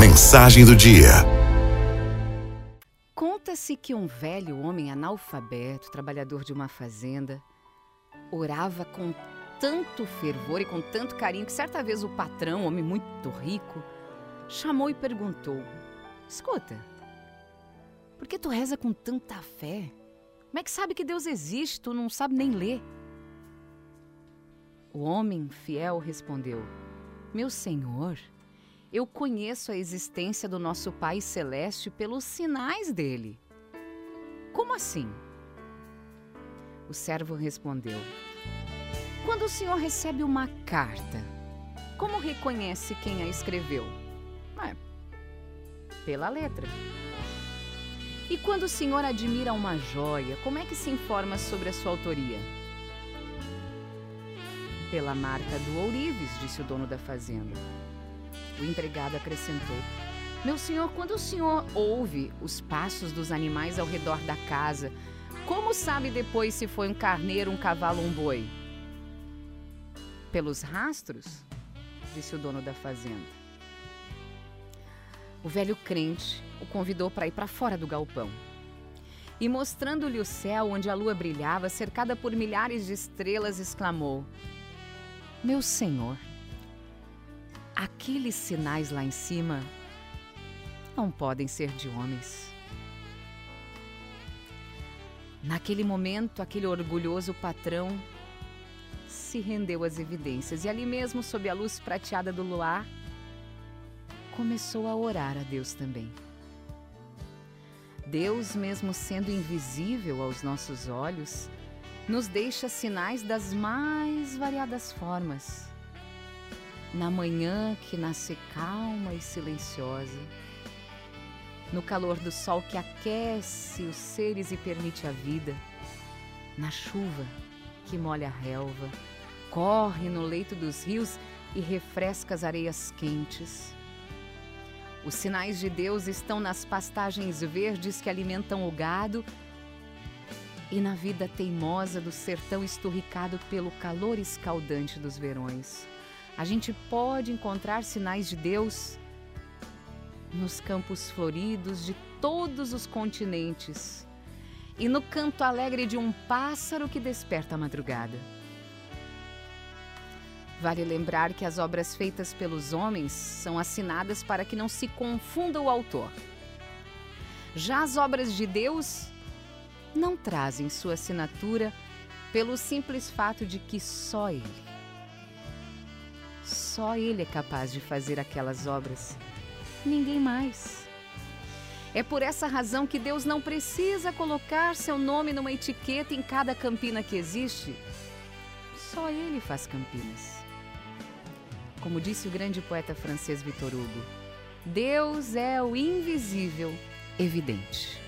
Mensagem do dia. Conta-se que um velho homem analfabeto, trabalhador de uma fazenda, orava com tanto fervor e com tanto carinho que certa vez o patrão, homem muito rico, chamou e perguntou: Escuta, por que tu reza com tanta fé? Como é que sabe que Deus existe? Tu não sabe nem ler. O homem fiel respondeu: Meu senhor, eu conheço a existência do nosso Pai Celeste pelos sinais dele. Como assim? O servo respondeu: Quando o senhor recebe uma carta, como reconhece quem a escreveu? É, pela letra. E quando o senhor admira uma joia, como é que se informa sobre a sua autoria? Pela marca do ourives, disse o dono da fazenda. O empregado acrescentou: Meu senhor, quando o senhor ouve os passos dos animais ao redor da casa, como sabe depois se foi um carneiro, um cavalo ou um boi? Pelos rastros, disse o dono da fazenda. O velho crente o convidou para ir para fora do galpão. E mostrando-lhe o céu onde a lua brilhava, cercada por milhares de estrelas, exclamou: meu Senhor, aqueles sinais lá em cima não podem ser de homens. Naquele momento, aquele orgulhoso patrão se rendeu às evidências e ali mesmo, sob a luz prateada do luar, começou a orar a Deus também. Deus, mesmo sendo invisível aos nossos olhos, nos deixa sinais das mais variadas formas. Na manhã que nasce calma e silenciosa, no calor do sol que aquece os seres e permite a vida, na chuva que molha a relva, corre no leito dos rios e refresca as areias quentes. Os sinais de Deus estão nas pastagens verdes que alimentam o gado e na vida teimosa do sertão esturricado pelo calor escaldante dos verões. A gente pode encontrar sinais de Deus nos campos floridos de todos os continentes e no canto alegre de um pássaro que desperta a madrugada. Vale lembrar que as obras feitas pelos homens são assinadas para que não se confunda o autor. Já as obras de Deus não trazem sua assinatura pelo simples fato de que só Ele, só Ele é capaz de fazer aquelas obras, ninguém mais. É por essa razão que Deus não precisa colocar seu nome numa etiqueta em cada campina que existe. Só Ele faz campinas. Como disse o grande poeta francês Victor Hugo, Deus é o invisível evidente.